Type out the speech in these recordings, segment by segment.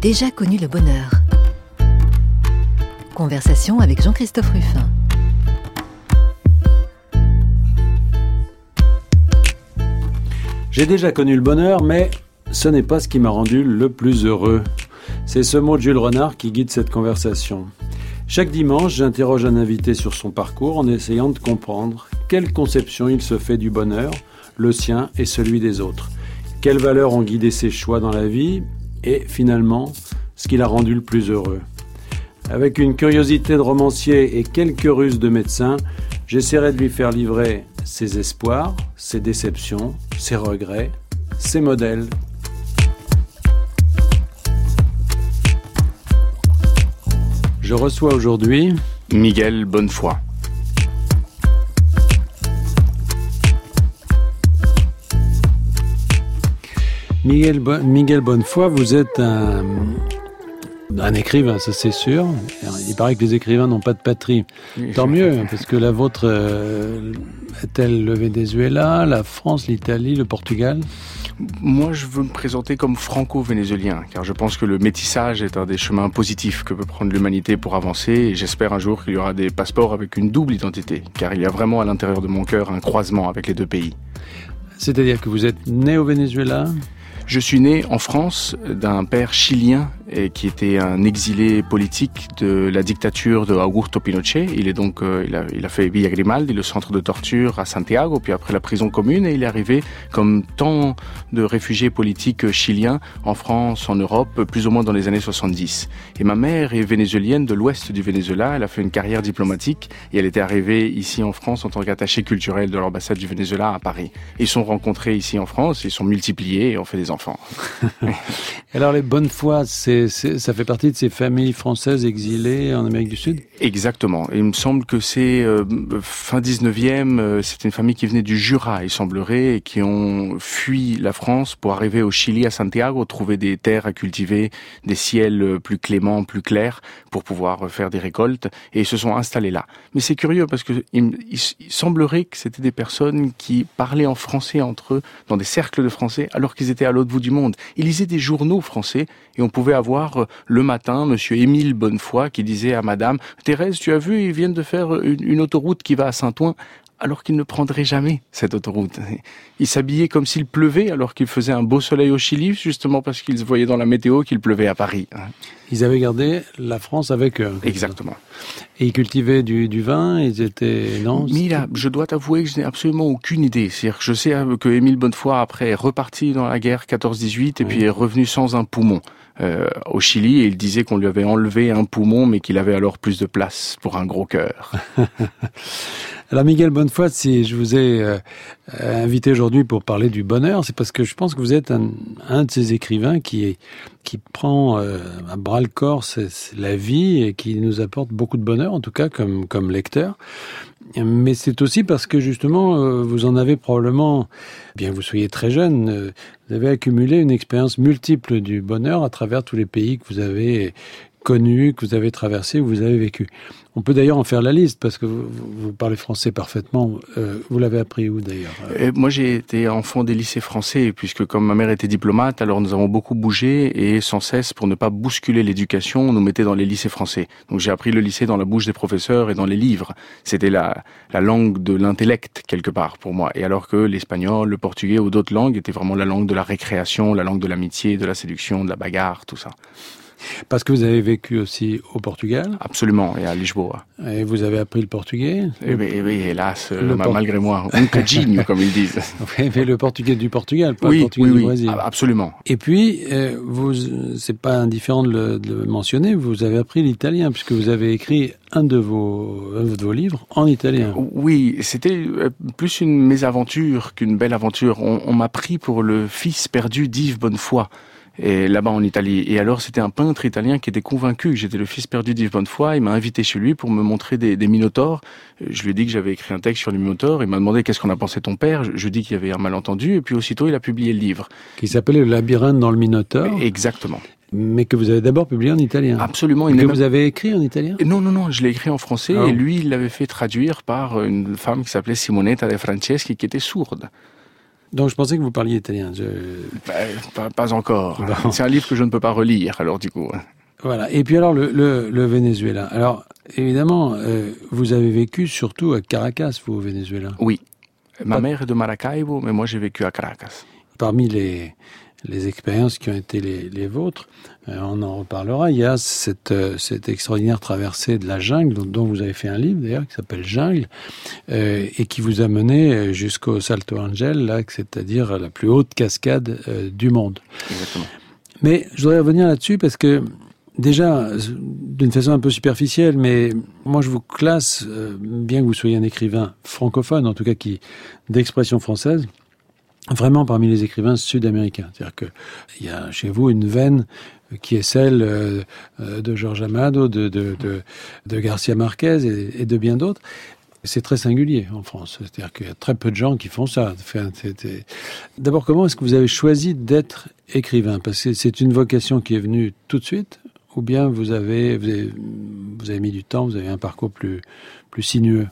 Déjà connu le bonheur. Conversation avec Jean-Christophe Ruffin. J'ai déjà connu le bonheur, mais ce n'est pas ce qui m'a rendu le plus heureux. C'est ce mot de Jules Renard qui guide cette conversation. Chaque dimanche, j'interroge un invité sur son parcours en essayant de comprendre quelle conception il se fait du bonheur, le sien et celui des autres. Quelles valeurs ont guidé ses choix dans la vie et finalement ce qui l'a rendu le plus heureux. Avec une curiosité de romancier et quelques ruses de médecin, j'essaierai de lui faire livrer ses espoirs, ses déceptions, ses regrets, ses modèles. Je reçois aujourd'hui Miguel Bonnefoy. Miguel, Miguel Bonnefoy, vous êtes un, un écrivain, ça c'est sûr. Il paraît que les écrivains n'ont pas de patrie. Tant mieux, parce que la vôtre euh, est-elle le Venezuela, la France, l'Italie, le Portugal? Moi, je veux me présenter comme franco-vénézuélien, car je pense que le métissage est un des chemins positifs que peut prendre l'humanité pour avancer, et j'espère un jour qu'il y aura des passeports avec une double identité, car il y a vraiment à l'intérieur de mon cœur un croisement avec les deux pays. C'est-à-dire que vous êtes né au Venezuela? Je suis né en France d'un père chilien et qui était un exilé politique de la dictature de Augusto Pinochet. Il est donc, euh, il, a, fait Villa Grimaldi, le centre de torture à Santiago, puis après la prison commune, et il est arrivé comme tant de réfugiés politiques chiliens en France, en Europe, plus ou moins dans les années 70. Et ma mère est vénézuélienne de l'ouest du Venezuela. Elle a fait une carrière diplomatique et elle était arrivée ici en France en tant qu'attachée culturelle de l'ambassade du Venezuela à Paris. Ils sont rencontrés ici en France, ils sont multipliés et ont fait des enfants. Alors les bonnes foi, c'est, ça fait partie de ces familles françaises exilées en Amérique du Sud? Exactement. Il me semble que c'est euh, fin 19e, euh, c'est une famille qui venait du Jura, il semblerait, et qui ont fui la France pour arriver au Chili, à Santiago, trouver des terres à cultiver, des ciels euh, plus cléments, plus clairs, pour pouvoir faire des récoltes, et ils se sont installés là. Mais c'est curieux parce que il, semblerait que c'était des personnes qui parlaient en français entre eux, dans des cercles de français, alors qu'ils étaient à l'autre bout du monde. Il lisait des journaux français et on pouvait avoir euh, le matin Monsieur Émile Bonnefoy qui disait à Madame Thérèse, tu as vu, ils viennent de faire une, une autoroute qui va à Saint-Ouen alors qu'il ne prendrait jamais cette autoroute. Il s'habillait comme s'il pleuvait alors qu'il faisait un beau soleil au Chili, justement parce qu'ils voyaient dans la météo qu'il pleuvait à Paris. Ils avaient gardé la France avec eux. Exactement. Et ils cultivaient du, du vin, ils étaient... Non Mila, je dois t'avouer que je n'ai absolument aucune idée. C'est-à-dire que je sais que Émile Bonnefoy, après, est reparti dans la guerre 14-18 et puis est revenu sans un poumon. Euh, au Chili et il disait qu'on lui avait enlevé un poumon mais qu'il avait alors plus de place pour un gros cœur. alors Miguel Bonnefoy, si je vous ai euh, invité aujourd'hui pour parler du bonheur, c'est parce que je pense que vous êtes un, un de ces écrivains qui, qui prend euh, à bras le corps la vie et qui nous apporte beaucoup de bonheur, en tout cas comme, comme lecteur. Mais c'est aussi parce que justement, euh, vous en avez probablement, bien vous soyez très jeune, euh, vous avez accumulé une expérience multiple du bonheur à travers tous les pays que vous avez connus, que vous avez traversés, où vous avez vécu. On peut d'ailleurs en faire la liste parce que vous, parlez français parfaitement. Euh, vous l'avez appris où d'ailleurs euh, Moi, j'ai été enfant des lycées français puisque comme ma mère était diplomate, alors nous avons beaucoup bougé et sans cesse pour ne pas bousculer l'éducation, on nous mettait dans les lycées français. Donc j'ai appris le lycée dans la bouche des professeurs et dans les livres. C'était la langue de l'intellect quelque part pour moi. Et alors que l'espagnol, le portugais ou d'autres langues étaient vraiment la langue de la récréation, la langue de l'amitié, de la séduction, de la bagarre, tout ça. Parce que vous avez vécu aussi au Portugal Absolument, et à Lisboa. Et vous avez appris le portugais Eh oui, eh hélas, le malgré moi, un cadinho, comme ils disent. Oui, mais le portugais du Portugal, pas oui, le portugais oui, du Brésil. Oui, absolument. Et puis, euh, vous, c'est pas indifférent de le, de le, mentionner, vous avez appris l'italien, puisque vous avez écrit un de vos, un de vos livres en italien. Oui, c'était euh, plus une mésaventure qu'une belle aventure. On, on m'a pris pour le fils perdu d'Yves Bonnefoy et là-bas en Italie. Et alors c'était un peintre italien qui était convaincu que j'étais le fils perdu d'Yves Bonnefoy. Il m'a invité chez lui pour me montrer des, des minotaures. Je lui ai dit que j'avais écrit un texte sur les minotaures. Il m'a demandé qu'est-ce qu'on a pensé ton père. Je, je dis qu'il y avait un malentendu. Et puis aussitôt il a publié le livre. Qui s'appelait Le labyrinthe dans le minotaure. Exactement. Mais que vous avez d'abord publié en italien. Absolument. Et que vous avez écrit en italien? Non, non, non. Je l'ai écrit en français. Oh. Et lui, il l'avait fait traduire par une femme qui s'appelait Simonetta De Franceschi, qui était sourde. Donc je pensais que vous parliez italien. Bah, pas, encore. C'est un livre que je ne peux pas relire, alors du coup. Voilà. Et puis alors le, le, Venezuela. Alors évidemment, euh, vous avez vécu surtout à Caracas, vous, au Venezuela. Oui. Ma mère est de Maracaibo, mais moi j'ai vécu à Caracas. Parmi les, les expériences qui ont été les, les vôtres, on en reparlera. Il y a cette, euh, cette extraordinaire traversée de la jungle, dont, vous avez fait un livre d'ailleurs, qui s'appelle Jungle, euh, et qui vous a mené jusqu'au Salto Angel, c'est-à-dire la plus haute cascade du monde. Exactement. Mais je voudrais revenir là-dessus parce que Déjà, d'une façon un peu superficielle, mais moi je vous classe, bien que vous soyez un écrivain francophone, en tout cas qui d'expression française, vraiment parmi les écrivains sud-américains. C'est-à-dire qu'il y a chez vous une veine qui est celle euh, de Georges Amado, de, de, de, Garcia Marquez et, de bien d'autres. C'est très singulier en France. C'est-à-dire qu'il y a très peu de gens qui font ça. D'abord, comment est-ce que vous avez choisi d'être écrivain? Parce que c'est une vocation qui est venue tout de suite? Ou bien vous avez, vous avez, vous avez mis du temps, vous avez un parcours plus, plus sinueux?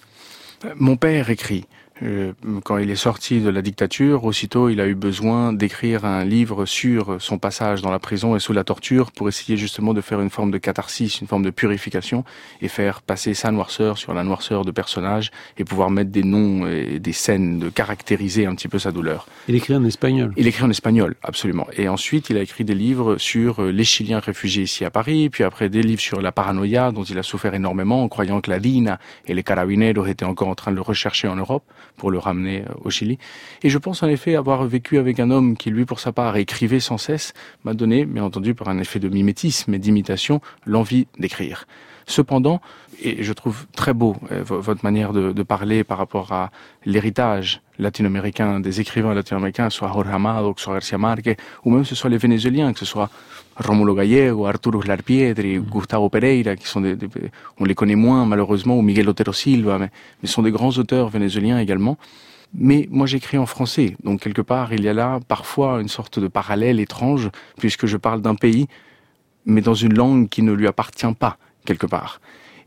Mon père écrit. Euh, quand il est sorti de la dictature, aussitôt il a eu besoin d'écrire un livre sur son passage dans la prison et sous la torture pour essayer justement de faire une forme de catharsis, une forme de purification et faire passer sa noirceur sur la noirceur de personnages et pouvoir mettre des noms et des scènes, de caractériser un petit peu sa douleur. Il écrit en espagnol Il écrit en espagnol, absolument. Et ensuite il a écrit des livres sur les Chiliens réfugiés ici à Paris, puis après des livres sur la paranoïa dont il a souffert énormément en croyant que la DINA et les carabineros étaient encore en train de le rechercher en Europe pour le ramener euh, au Chili. Et je pense en effet avoir vécu avec un homme qui, lui, pour sa part, écrivait sans cesse, m'a donné, bien entendu, par un effet de mimétisme et d'imitation, l'envie d'écrire. Cependant, et je trouve très beau euh, votre manière de, de, parler par rapport à l'héritage latino-américain des écrivains latino-américains, soit Jorge Amado, soit Garcia Marquez, ou même ce soit les Vénézuéliens, que ce soit Romulo Gallego, Arturo Larpiedri, mm. Gustavo Pereira, qui sont des, on les connaît moins malheureusement, ou Miguel Otero Silva, mais, mais sont des grands auteurs vénézuéliens également. Mais moi j'écris en français, donc quelque part il y a là parfois une sorte de parallèle étrange, puisque je parle d'un pays, mais dans une langue qui ne lui appartient pas, quelque part.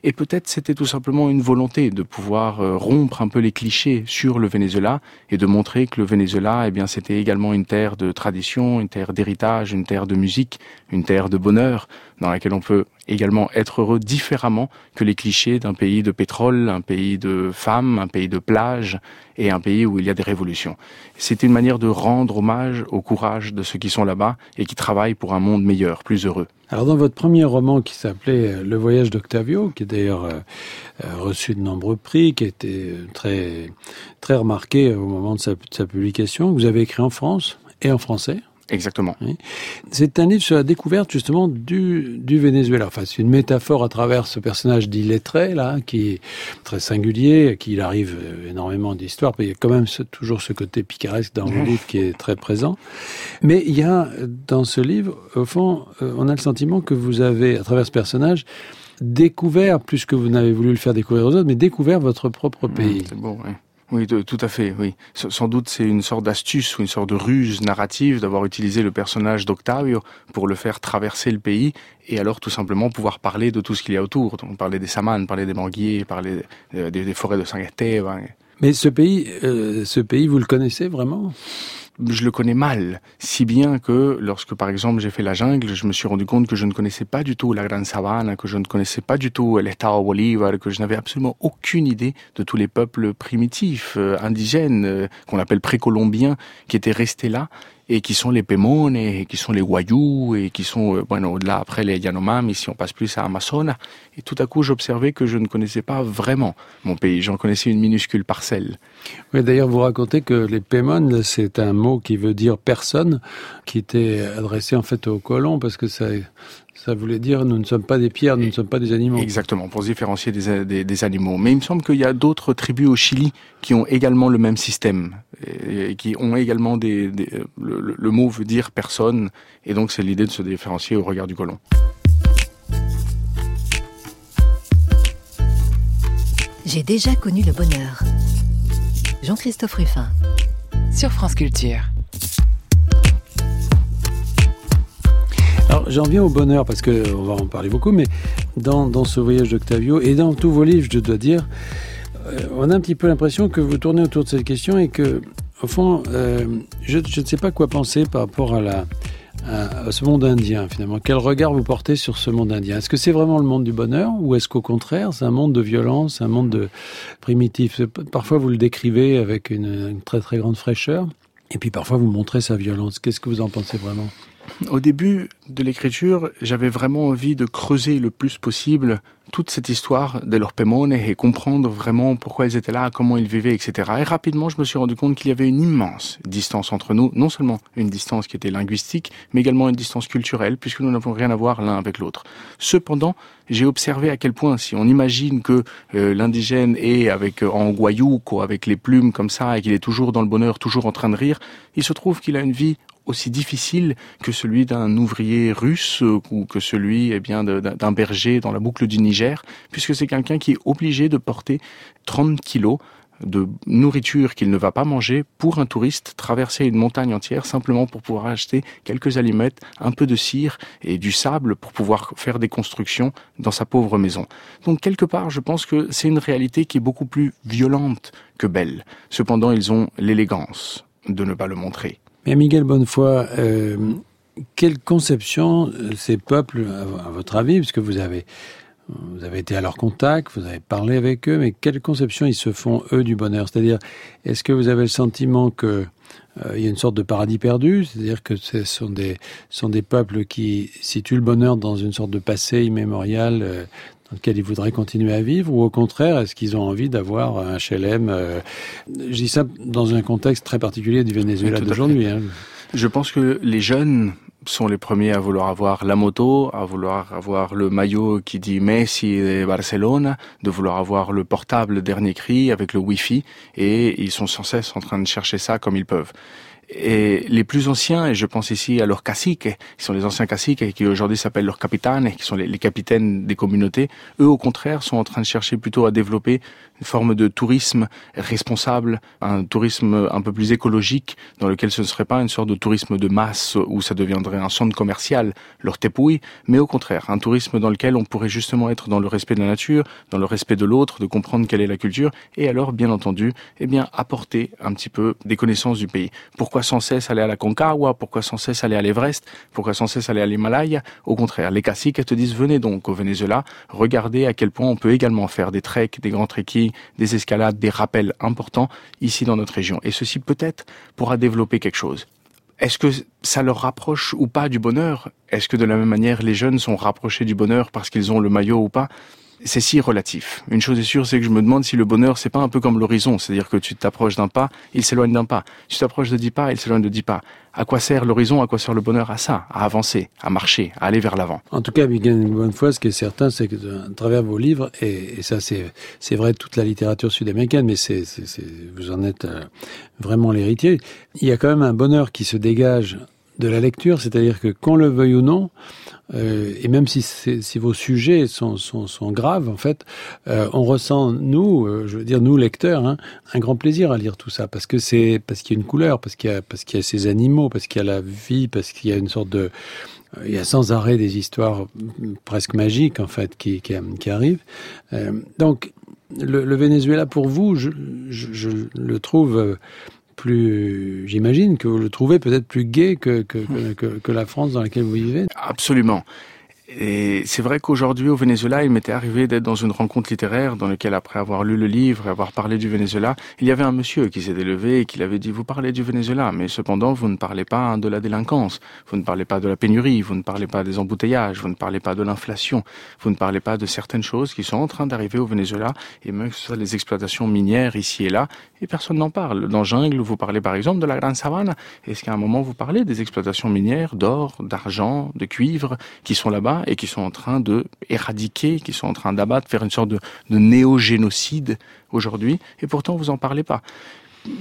Et peut-être c'était tout simplement une volonté de pouvoir euh, rompre un peu les clichés sur le Venezuela et de montrer que le Venezuela, eh bien, c'était également une terre de tradition, une terre d'héritage, une terre de musique, une terre de bonheur, dans laquelle on peut également être heureux différemment que les clichés d'un pays de pétrole, un pays de femmes, un pays de plage et un pays où il y a des révolutions. C'est une manière de rendre hommage au courage de ceux qui sont là-bas et qui travaillent pour un monde meilleur, plus heureux. Alors dans votre premier roman qui s'appelait euh, Le voyage d'Octavio, qui est d'ailleurs euh, euh, reçu de nombreux prix, qui été très très remarqué au moment de sa, de sa publication, vous avez écrit en France et en français. Exactement. C'est un livre sur la découverte justement du, du Venezuela. Enfin, c'est une métaphore à travers ce personnage d'illettré là, qui est très singulier, à qui il arrive euh, énormément d'histoires. Il y a quand même toujours ce côté picaresque dans le livre qui est très présent. Mais il y a dans ce livre, au fond, euh, on a le sentiment que vous avez, à travers ce personnage, découvert, plus que vous n'avez voulu le faire découvrir aux autres, mais découvert votre propre mmh, pays. c'est bon, oui. Oui, tout à fait, oui. Sans doute c'est une sorte d'astuce ou une sorte de ruse narrative d'avoir utilisé le personnage d'Octavio pour le faire traverser le pays et alors tout simplement pouvoir parler de tout ce qu'il y a autour. Donc parler des samanes, parler des manguiers, parler des, forêts de San Esteban. Mais ce pays, euh, ce pays, vous le connaissez vraiment? Je le connais mal, si bien que lorsque par exemple j'ai fait la jungle, je me suis rendu compte que je ne connaissais pas du tout la Grande Savane, que je ne connaissais pas du tout l'État Bolívar, que je n'avais absolument aucune idée de tous les peuples primitifs, euh, indigènes, euh, qu'on appelle précolombiens, qui étaient restés là et qui sont les Pémones, et qui sont les Wayuu, et qui sont, euh, bueno, au-delà, après les Yanomami, si on passe plus à Amazonas. Et tout à coup, j'observais que je ne connaissais pas vraiment mon pays. J'en connaissais une minuscule parcelle. Oui, d'ailleurs, vous racontez que les Pémones, c'est un mot qui veut dire personne, qui était adressé en fait aux colons, parce que ça, ça voulait dire nous ne sommes pas des pierres, nous ne sommes pas des animaux. Exactement, pour se différencier des, des, des animaux. Mais il me semble qu'il y a d'autres tribus au Chili qui ont également le même système, et, qui ont également des... des le, le, mot veut dire personne, et donc c'est l'idée de se différencier au regard du colon. J'ai déjà connu le bonheur. Jean-Christophe Ruffin. Sur France Culture. Alors j'en viens au bonheur parce que on va en parler beaucoup, mais dans, dans ce voyage d'Octavio et dans tous vos livres, je dois dire, euh, on a un petit peu l'impression que vous tournez autour de cette question et que au fond, euh, je, je, ne sais pas quoi penser par rapport à, ce monde indien, finalement. Quel regard vous portez sur ce monde indien? Est-ce que c'est vraiment le monde du bonheur ou est-ce qu'au contraire, c'est un monde de violence, un monde de primitif? Parfois, vous le décrivez avec une, une très très grande fraîcheur, et puis parfois, vous montrez sa violence. Qu'est-ce que vous en pensez vraiment? Au début de l'écriture, j'avais vraiment envie de creuser le plus possible toute cette histoire de leurs Pemone et comprendre vraiment pourquoi ils étaient là, comment ils vivaient, etc. Et rapidement, je me suis rendu compte qu'il y avait une immense distance entre nous, non seulement une distance qui était linguistique, mais également une distance culturelle, puisque nous n'avons rien à voir l'un avec l'autre. Cependant, j'ai observé à quel point, si on imagine que euh, l'indigène est avec euh, en guayouco, avec les plumes comme ça, et qu'il est toujours dans le bonheur, toujours en train de rire, il se trouve qu'il a une vie aussi difficile que celui d'un ouvrier russe ou que celui eh bien d'un berger dans la boucle du Niger, puisque c'est quelqu'un qui est obligé de porter 30 kilos de nourriture qu'il ne va pas manger pour un touriste traverser une montagne entière simplement pour pouvoir acheter quelques aliments, un peu de cire et du sable pour pouvoir faire des constructions dans sa pauvre maison. Donc quelque part, je pense que c'est une réalité qui est beaucoup plus violente que belle. Cependant, ils ont l'élégance de ne pas le montrer. Mais Miguel Bonnefoy, euh, quelle conception euh, ces peuples, à, votre avis, puisque vous avez, vous avez été à leur contact, vous avez parlé avec eux, mais quelle conception ils se font, eux, du bonheur? C'est-à-dire, est-ce que vous avez le sentiment que euh, il y a une sorte de paradis perdu, c'est-à-dire que ce sont des, sont des peuples qui situent le bonheur dans une sorte de passé immémorial dans lequel ils voudraient continuer à vivre, ou au contraire, est-ce qu'ils ont envie d'avoir un HLM euh, Je dis ça dans un contexte très particulier du Venezuela d'aujourd'hui. Hein. Je pense que les jeunes sont les premiers à vouloir avoir la moto, à vouloir avoir le maillot qui dit Messi de Barcelone, de vouloir avoir le portable dernier cri avec le Wi-Fi, et ils sont sans cesse en train de chercher ça comme ils peuvent. Et les plus anciens, et je pense ici à leurs caciques, qui sont les anciens caciques qui aujourd'hui s'appellent leurs capitaines, qui sont les, les, capitaines des communautés, eux au contraire sont en train de chercher plutôt à développer une forme de tourisme responsable, un tourisme un peu plus écologique, dans lequel ce ne serait pas une sorte de tourisme de masse où ça deviendrait un centre commercial, leur tepouille, mais au contraire, un tourisme dans lequel on pourrait justement être dans le respect de la nature, dans le respect de l'autre, de comprendre quelle est la culture, et alors, bien entendu, eh bien, apporter un petit peu des connaissances du pays. Pourquoi sans cesse aller à la Concagua? Pourquoi sans cesse aller à l'Everest? Pourquoi sans cesse aller à l'Himalaya? Au contraire, les caciques te disent, venez donc au Venezuela, regardez à quel point on peut également faire des treks, des grands trekking, des escalades, des rappels importants ici dans notre région. Et ceci peut-être pourra développer quelque chose. Est-ce que ça leur rapproche ou pas du bonheur? Est-ce que de la même manière les jeunes sont rapprochés du bonheur parce qu'ils ont le maillot ou pas? C'est si relatif. Une chose est sûre, c'est que je me demande si le bonheur, c'est pas un peu comme l'horizon, c'est-à-dire que tu t'approches d'un pas, il s'éloigne d'un pas. Tu t'approches de dix pas, il s'éloigne de dix pas. À quoi sert l'horizon À quoi sert le bonheur? À ça, à avancer, à marcher, à aller vers l'avant. En tout cas, Miguel, une bonne fois, ce qui est certain, c'est que à travers vos livres, et, ça, c'est vrai toute la littérature sud-américaine, mais c'est vous en êtes euh, vraiment l'héritier. Il y a quand même un bonheur qui se dégage de la lecture, c'est-à-dire que qu'on le veuille ou non, euh, et même si, vos sujets sont, graves, en fait, euh, on ressent nous, euh, je veux dire nous lecteurs, hein, un grand plaisir à lire tout ça parce que c'est parce qu'il y a une couleur, parce qu'il y a y a ces animaux, parce qu'il y a la vie, parce qu'il y a une sorte de il y a sans arrêt des histoires presque magiques en fait qui, qui, arrivent. Donc le, Venezuela pour vous, je le trouve plus, j'imagine que vous le trouvez peut-être plus gai que, la France dans laquelle vous vivez. Absolument. Et c'est vrai qu'aujourd'hui au Venezuela, il m'était arrivé d'être dans une rencontre littéraire dans laquelle, après avoir lu le livre et avoir parlé du Venezuela, il y avait un monsieur qui s'était levé et qui avait dit vous parlez du Venezuela, mais cependant vous ne parlez pas de la délinquance, vous ne parlez pas de la pénurie, vous ne parlez pas des embouteillages, vous ne parlez pas de l'inflation, vous ne parlez pas de certaines choses qui sont en train d'arriver au Venezuela et même que ce soit les exploitations minières ici et là, et personne n'en parle. Dans Jungle, vous parlez par exemple de la Grande Savane. Est-ce qu'à un moment vous parlez des exploitations minières d'or, d'argent, de cuivre qui sont là-bas et qui sont en train de éradiquer, qui sont en train d'abattre, faire une sorte de, de néo-génocide aujourd'hui, et pourtant vous en parlez pas.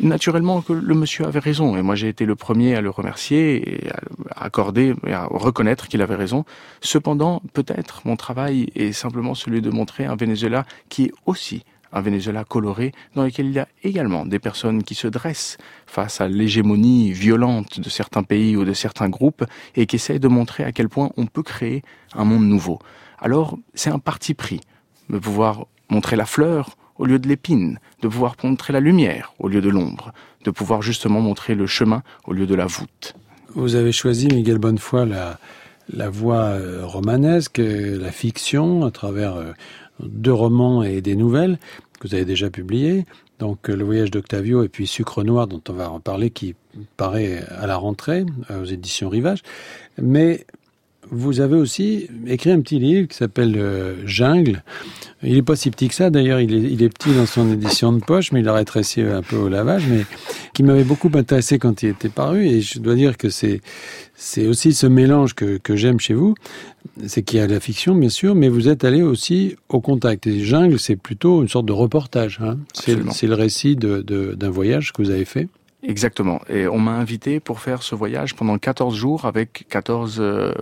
Naturellement que le monsieur avait raison, et moi j'ai été le premier à le remercier et à accorder et à reconnaître qu'il avait raison. Cependant, peut-être mon travail est simplement celui de montrer un Venezuela qui est aussi un Venezuela coloré dans lequel il y a également des personnes qui se dressent face à l'hégémonie violente de certains pays ou de certains groupes et qui essayent de montrer à quel point on peut créer un monde nouveau. Alors, c'est un parti pris de pouvoir montrer la fleur au lieu de l'épine, de pouvoir montrer la lumière au lieu de l'ombre, de pouvoir justement montrer le chemin au lieu de la voûte. Vous avez choisi, Miguel Bonnefoy, la, la voie euh, romanesque, euh, la fiction, à travers euh, deux romans et des nouvelles que vous avez déjà publiées. Donc Le voyage d'Octavio et puis Sucre Noir, dont on va en parler, qui paraît à la rentrée aux éditions Rivage. Mais vous avez aussi écrit un petit livre qui s'appelle Jungle, il est pas si petit que ça, d'ailleurs, il est, il est, petit dans son édition de poche, mais il a rétréci un peu au lavage, mais qui m'avait beaucoup intéressé quand il était paru, et je dois dire que c'est c'est aussi ce mélange que, que j'aime chez vous, c'est qu'il y a la fiction, bien sûr, mais vous êtes allé aussi au contact. Et Jungle, c'est plutôt une sorte de reportage, hein. c'est le récit de, d'un voyage que vous avez fait. Exactement. Et on m'a invité pour faire ce voyage pendant 14 jours avec 14 euh,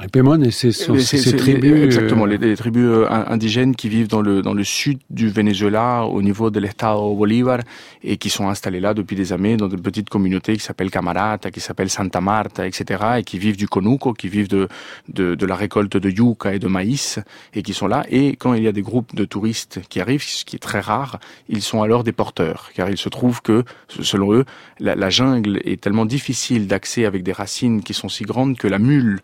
Les Pemone, c'est ces tribus... Exactement, les, les, tribus euh, indigènes qui vivent dans le, dans le sud du Venezuela, au niveau de l'Estado Bolívar, et qui sont installés là depuis des années dans de petites communautés qui s'appellent Camarata, qui s'appellent Santa Marta, etc., et qui vivent du conuco, qui vivent de, de, de la récolte de yucca et de maïs, et qui sont là. Et quand il y a des groupes de touristes qui arrivent, ce qui est très rare, ils sont alors des porteurs, car il se trouve que selon eux, la, la jungle est tellement difficile d'accès avec des racines qui sont si grandes que la mule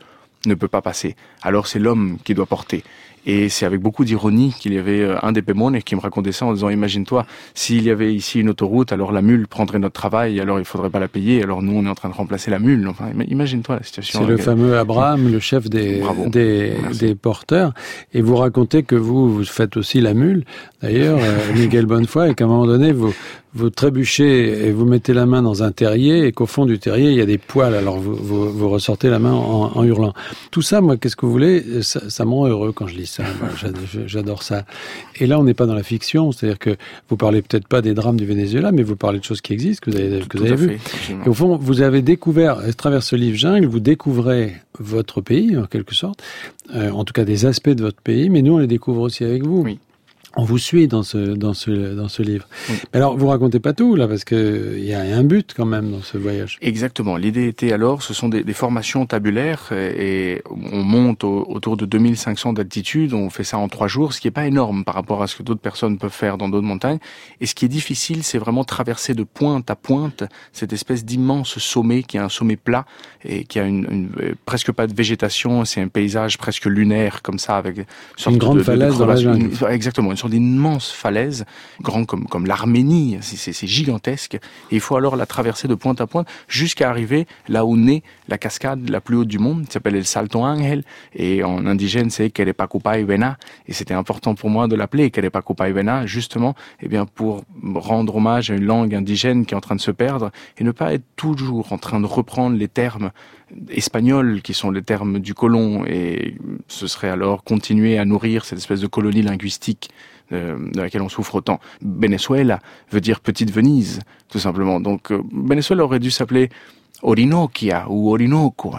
ne peut pas passer. Alors c'est l'homme qui doit porter. Et c'est avec beaucoup d'ironie qu'il y avait euh, un des Pémones qui me racontait ça en disant imagine-toi, s'il y avait ici une autoroute, alors la mule prendrait notre travail, alors il faudrait pas la payer, alors nous on est en train de remplacer la mule. Enfin, imagine-toi la situation. C'est le fameux Abraham, le chef des, des, des, porteurs. Et vous racontez que vous, vous faites aussi la mule. D'ailleurs, euh, Miguel Bonnefoy, et qu'à un moment donné, vous, vous trébuchez et vous mettez la main dans un terrier et qu'au fond du terrier, il y a des poils. Alors vous, vous, vous ressortez la main en, en, hurlant. Tout ça, moi, qu'est-ce que vous voulez? Ça, ça me rend heureux quand je lis ça. J'adore ça. Et là, on n'est pas dans la fiction. C'est-à-dire que vous parlez peut-être pas des drames du Venezuela, mais vous parlez de choses qui existent, que vous avez, que vous avez vues. Et au fond, vous avez découvert, à travers ce livre Jungle, vous découvrez votre pays, en quelque sorte. Euh, en tout cas, des aspects de votre pays. Mais nous, on les découvre aussi avec vous. Oui on vous suit dans ce dans ce dans ce livre. Oui. alors vous racontez pas tout là parce que il y a un but quand même dans ce voyage. Exactement. L'idée était alors, ce sont des, des formations tabulaires et, on monte au, autour de 2500 d'altitude. On fait ça en trois jours, ce qui est pas énorme par rapport à ce que d'autres personnes peuvent faire dans d'autres montagnes. Et ce qui est difficile, c'est vraiment traverser de pointe à pointe cette espèce d'immense sommet qui est un sommet plat et qui a une, une presque pas de végétation. C'est un paysage presque lunaire comme ça avec une, une grande de, falaise de, dans la jungle. Exactement sur d'immenses falaises, grands comme, comme l'Arménie, c'est gigantesque, et il faut alors la traverser de pointe à pointe jusqu'à arriver là où naît la cascade la plus haute du monde, qui s'appelle El Salto Ángel, et en indigène c'est Kerepacupa Vena, et c'était important pour moi de l'appeler Kerepacupa Vena, justement, eh bien, pour rendre hommage à une langue indigène qui est en train de se perdre, et ne pas être toujours en train de reprendre les termes espagnols qui sont les termes du colon et ce serait alors continuer à nourrir cette espèce de colonie linguistique de laquelle on souffre autant. Venezuela veut dire petite Venise, tout simplement. Donc euh, Venezuela aurait dû s'appeler Orinoquia ou Orinoco.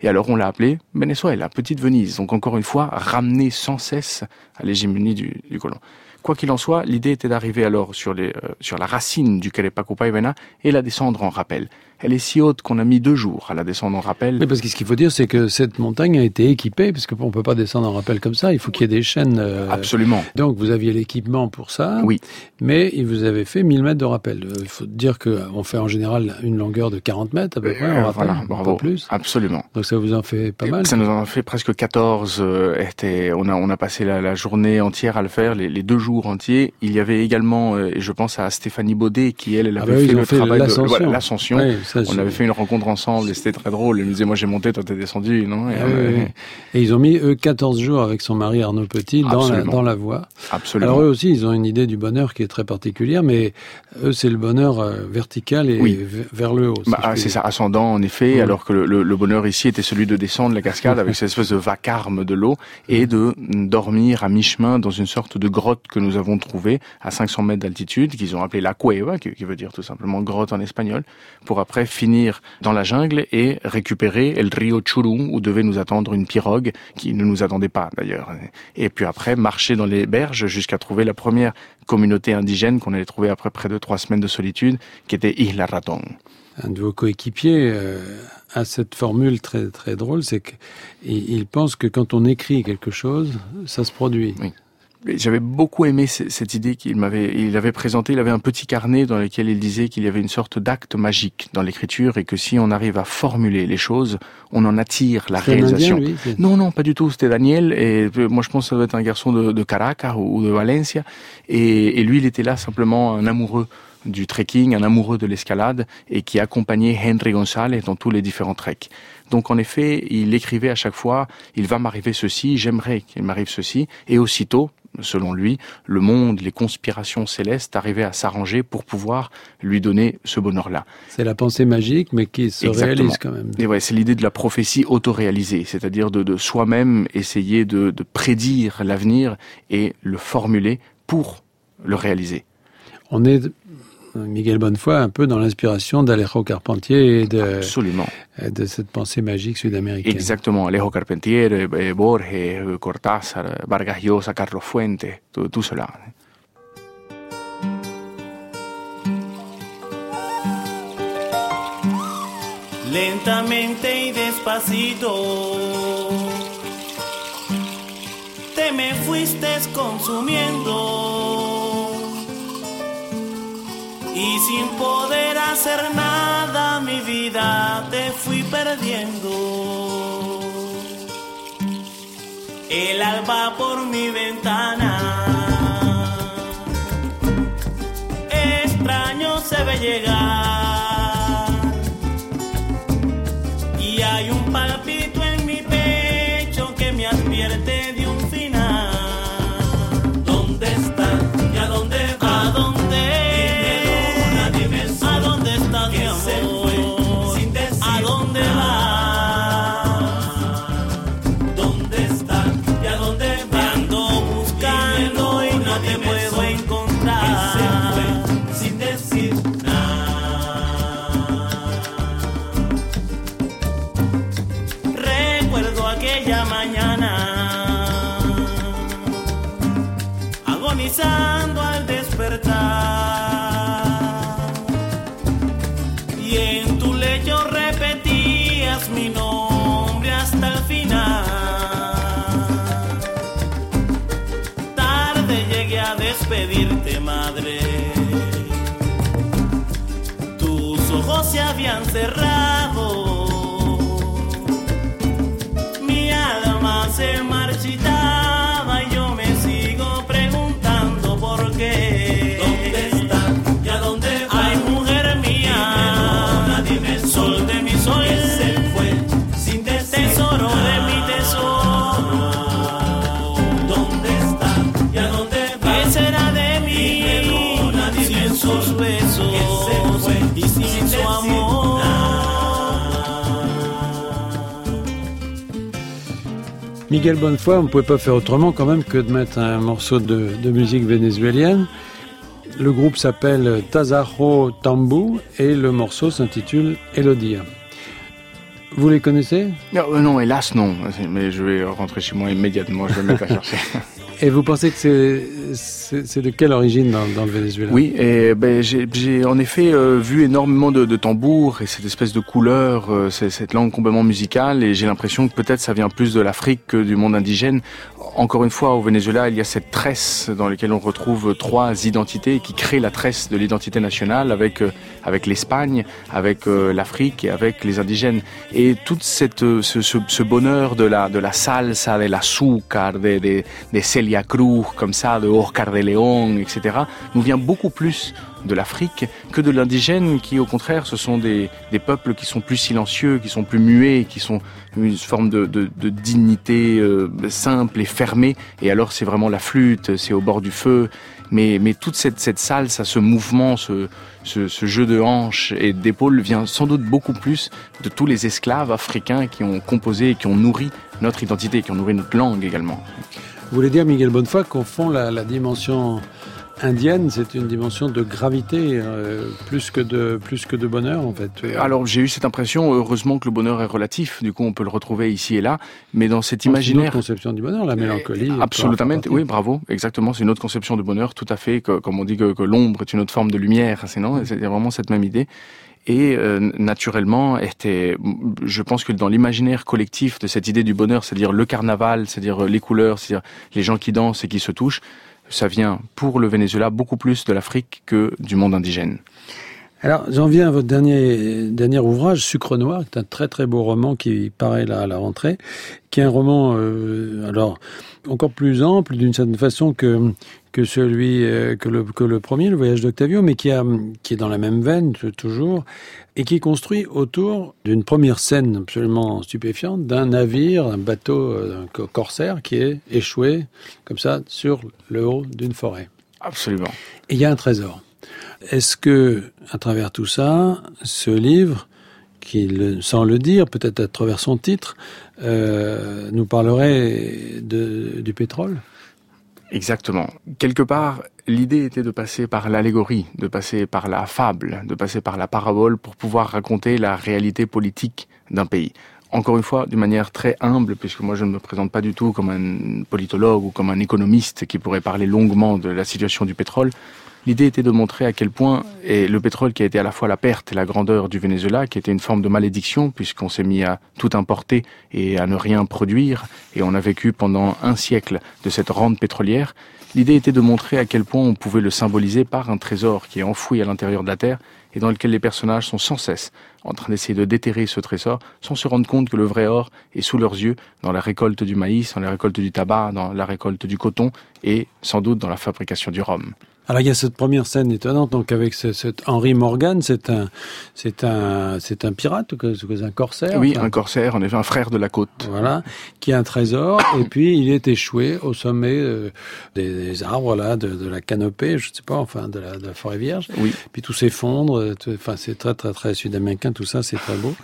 Et alors on l'a appelé Venezuela, petite Venise. Donc encore une fois, ramener sans cesse à l'hégémonie du, du colon. Quoi qu'il en soit, l'idée était d'arriver alors sur, les, euh, sur la racine du Kerepacupaivena et la descendre en rappel. Elle est si haute qu'on a mis deux jours à la descendre en rappel. Oui, parce que ce qu'il faut dire, c'est que cette montagne a été équipée, parce qu'on ne peut pas descendre en rappel comme ça, il faut qu'il y ait des chaînes. Euh... Absolument. Donc vous aviez l'équipement pour ça. Oui. Mais vous avez fait 1000 mètres de rappel. Euh, il faut dire qu'on fait en général une longueur de 40 mètres à peu près, voilà, bravo. pas plus. Absolument. Donc ça vous en fait pas mal. Ça nous en a fait presque 14. Euh, on, a, on a passé la, la, journée entière à le faire, les, les, deux jours entiers. Il y avait également, euh, et je pense à Stéphanie Baudet, qui elle, elle avait ah bah oui, fait le fait travail de l'ascension. On avait fait une rencontre ensemble et c'était très drôle. Elle me disait, moi j'ai monté, toi t'es descendu, non et, ah, euh, oui, et, ils ont mis eux 14 jours avec son mari Arnaud Petit dans la, dans la voie. Absolument. Alors eux aussi, ils ont une idée du bonheur qui est très particulière, mais eux c'est le bonheur euh, vertical et oui. vers le haut. Bah, c'est ça, ascendant en effet, alors que le, le, le, bonheur ici était celui de descendre la cascade avec cette espèce de vacarme de l'eau et de dormir à mi-chemin dans une sorte de grotte que nous avons trouvée à 500 mètres d'altitude, qu'ils ont appelé la cueva, qui, qui veut dire tout simplement grotte en espagnol, pour après finir dans la jungle et récupérer El Rio Churu, où devait nous attendre une pirogue, qui ne nous attendait pas d'ailleurs. Et puis après, marcher dans les berges jusqu'à trouver la première communauté indigène qu'on allait trouver après près de trois semaines de solitude, qui était Isla. Un de vos coéquipiers euh, a cette formule très très drôle, c'est qu'il pense que quand on écrit quelque chose, ça se produit. Oui. J'avais beaucoup aimé cette idée qu'il m'avait, il avait présentée. Il avait un petit carnet dans lequel il disait qu'il y avait une sorte d'acte magique dans l'écriture et que si on arrive à formuler les choses, on en attire la réalisation. non, non, pas du tout. C'était Daniel et euh, moi je pense que ça doit être un garçon de, de Caracas ou de Valencia et, et lui il était là simplement un amoureux du trekking, un amoureux de l'escalade et qui accompagnait Henry González dans tous les différents treks. Donc en effet, il écrivait à chaque fois, il va m'arriver ceci, j'aimerais qu'il m'arrive ceci, et aussitôt, selon lui, le monde, les conspirations célestes arrivaient à s'arranger pour pouvoir lui donner ce bonheur-là. C'est la pensée magique, mais qui se réalise quand même. Et ouais, c'est l'idée de la prophétie autoréalisée, c'est-à-dire de, soi-même essayer de, de prédire l'avenir et le formuler pour le réaliser. On est Miguel Bonnefoy un peu dans l'inspiration d'Alejo Carpentier et de, Absolument. de cette pensée magique sud-américaine. Exactement, Alejo Carpentier, eh, Borges, eh, Cortázar, Vargas Llosa, Carlos Fuente, tout, tout cela. Lentamente y despacito, te me fuiste consumiendo y sin poder hacer nada mi vida te fui perdiendo. El alba por mi ventana, extraño se ve llegar y hay un palpito se Miguel Bonnefoy, on ne pouvait pas faire autrement quand même que de mettre un morceau de, de musique vénézuélienne. Le groupe s'appelle Tazajo Tambu et le morceau s'intitule Elodia. Vous les connaissez? Non, euh, non, hélas non. Mais je vais rentrer chez moi immédiatement. Je vais même pas chercher. Et vous pensez que c'est de quelle origine dans, le Venezuela? Oui, et ben, j'ai en effet euh, vu énormément de, tambours et cette espèce de couleur, euh, cette langue complètement musicale, et j'ai l'impression que peut-être ça vient plus de l'Afrique que du monde indigène. Encore une fois, au Venezuela, il y a cette tresse dans laquelle on retrouve trois identités qui créent la tresse de l'identité nationale avec euh, avec l'Espagne, avec l'Afrique et avec les indigènes. Et toute cette ce, bonheur de la de la salsa, de l'azúcar, de, de, de Celia Cruz, comme ça, de Oscar de León, etc., nous vient beaucoup plus de l'Afrique que de l'indigène, qui au contraire, ce sont des, des peuples qui sont plus silencieux, qui sont plus muets, qui sont une forme de, de, dignité euh, simple et fermée. Et alors, c'est vraiment la flûte, c'est au bord du feu. Mais, mais toute cette, cette ce mouvement, ce, ce, ce jeu de hanches et d'épaules vient sans doute beaucoup plus de tous les esclaves africains qui ont composé et qui ont nourri notre identité, qui ont nourri notre langue également. Vous voulez dire, Miguel Bonnefoy, qu'au fond, la, la dimension indienne, c'est une dimension de gravité euh, plus, que de, plus que de bonheur, en fait. Alors j'ai eu cette impression, heureusement que le bonheur est relatif, du coup on peut le retrouver ici et là, mais dans cet C'est une autre imaginaire... conception du bonheur, la mélancolie. peut en Absolument, oui, bravo, exactement. C'est une autre conception de bonheur, tout à fait, que, comme on dit que, que l'ombre est une autre forme de lumière, c'est non, c'est vraiment cette même idée. Et euh, naturellement, était, je pense que dans l'imaginaire collectif de cette idée du bonheur, c'est-à-dire le carnaval, c'est-à-dire les couleurs, c'est-à-dire les gens qui dansent et qui se touchent, ça vient pour le Venezuela beaucoup plus de l'Afrique que du monde indigène. Alors, j'en viens à votre dernier, dernier ouvrage, Sucre Noir, qui est un très très beau roman qui paraît là à la rentrée, qui est un roman, euh, alors, encore plus ample d'une certaine façon que, que celui, euh, que, le, que le premier, le voyage d'Octavio, mais qui, a, qui est dans la même veine, toujours, et qui est construit autour d'une première scène absolument stupéfiante d'un navire, un bateau, un corsaire qui est échoué, comme ça, sur le haut d'une forêt. Absolument. Et il y a un trésor. Est-ce que, à travers tout ça, ce livre, qui, sans le dire, peut-être à travers son titre, euh, nous parlerait de, du pétrole? Exactement. Quelque part, l'idée était de passer par l'allégorie, de passer par la fable, de passer par la parabole pour pouvoir raconter la réalité politique d'un pays. Encore une fois, d'une manière très humble, puisque moi je ne me présente pas du tout comme un politologue ou comme un économiste qui pourrait parler longuement de la situation du pétrole. L'idée était de montrer à quel point le pétrole qui a été à la fois la perte et la grandeur du Venezuela, qui était une forme de malédiction puisqu'on s'est mis à tout importer et à ne rien produire et on a vécu pendant un siècle de cette rente pétrolière. L'idée était de montrer à quel point on pouvait le symboliser par un trésor qui est enfoui à l'intérieur de la terre et dans lequel les personnages sont sans cesse en train d'essayer de déterrer ce trésor sans se rendre compte que le vrai or est sous leurs yeux dans la récolte du maïs, dans la récolte du tabac, dans la récolte du coton et sans doute dans la fabrication du rhum. Alors il y a cette première scène étonnante, donc avec ce, cet Henry Morgan, c'est un, c'est un, c'est un pirate ou c'est un corsaire Oui, un corsaire, en effet, un frère de la côte. Voilà, qui a un trésor et puis il est échoué au sommet euh, des, des, arbres là, de, de, la canopée, je sais pas, enfin de la, de la forêt vierge. Oui. Puis tout s'effondre. Euh, enfin c'est très très très sud-américain, tout ça, c'est très beau.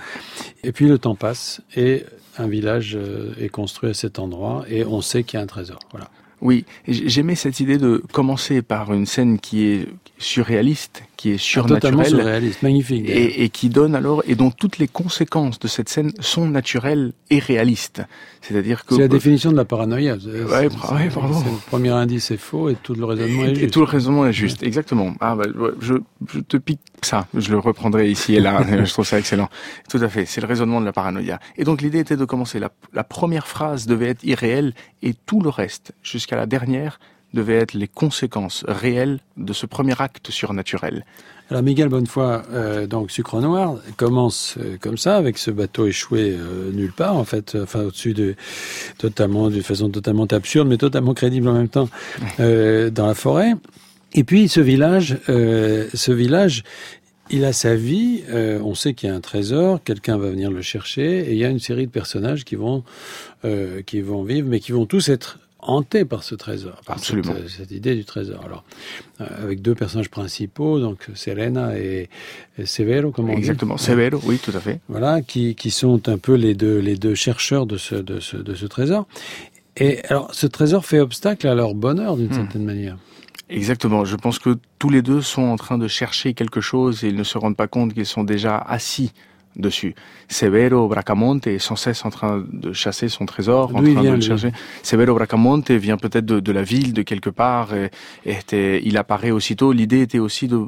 Et puis le temps passe et un village euh, est construit à cet endroit et on sait qu'il y a un trésor. Voilà. Oui, j'aimais cette idée de commencer par une scène qui est surréaliste, qui est ah, surréaliste, magnifique, et, et, qui donne alors et dont toutes les conséquences de cette scène sont naturelles et réalistes. C'est-à-dire que c'est la définition de la paranoïa. Ouais, ouais, pardon. Le premier indice est faux et tout le raisonnement et, est juste. Et tout le raisonnement est juste, exactement. Ah, bah, je, je te pique ça, je le reprendrai ici et là. je trouve ça excellent. Tout à fait, c'est le raisonnement de la paranoïa. Et donc l'idée était de commencer. La, la première phrase devait être irréelle et tout le reste, jusqu'à la dernière, devait être les conséquences réelles de ce premier acte surnaturel. Alors Miguel Bonnefoy, euh, donc Sucre Noir, commence euh, comme ça, avec ce bateau échoué euh, nulle part, en fait, enfin au-dessus de, totalement, d'une façon totalement absurde, mais totalement crédible en même temps, dans la forêt. Et puis ce village, ce village, il a sa vie. On sait qu'il y a un trésor, quelqu'un va venir le chercher, et il y a une série de personnages qui vont, qui vont vivre, mais qui vont tous être hanté par ce trésor, par. Cette, cette, idée du trésor. Alors, euh, avec deux personnages principaux, donc Serena et, et Severo, comment on Exactement, dit Severo, oui, tout à fait. Voilà, qui, qui sont un peu les deux, les deux chercheurs de ce, de ce, de ce trésor. Et alors, ce trésor fait obstacle à leur bonheur d'une hmm. certaine manière. Exactement. Je pense que tous les deux sont en train de chercher quelque chose et ils ne se rendent pas compte qu'ils sont déjà assis dessus. Severo Bracamonte est sans cesse en train de chasser son trésor, en train vient, de le chercher. Severo Bracamonte vient peut-être de, de, la ville, de quelque part, et, et était, il apparaît aussitôt. L'idée était aussi de,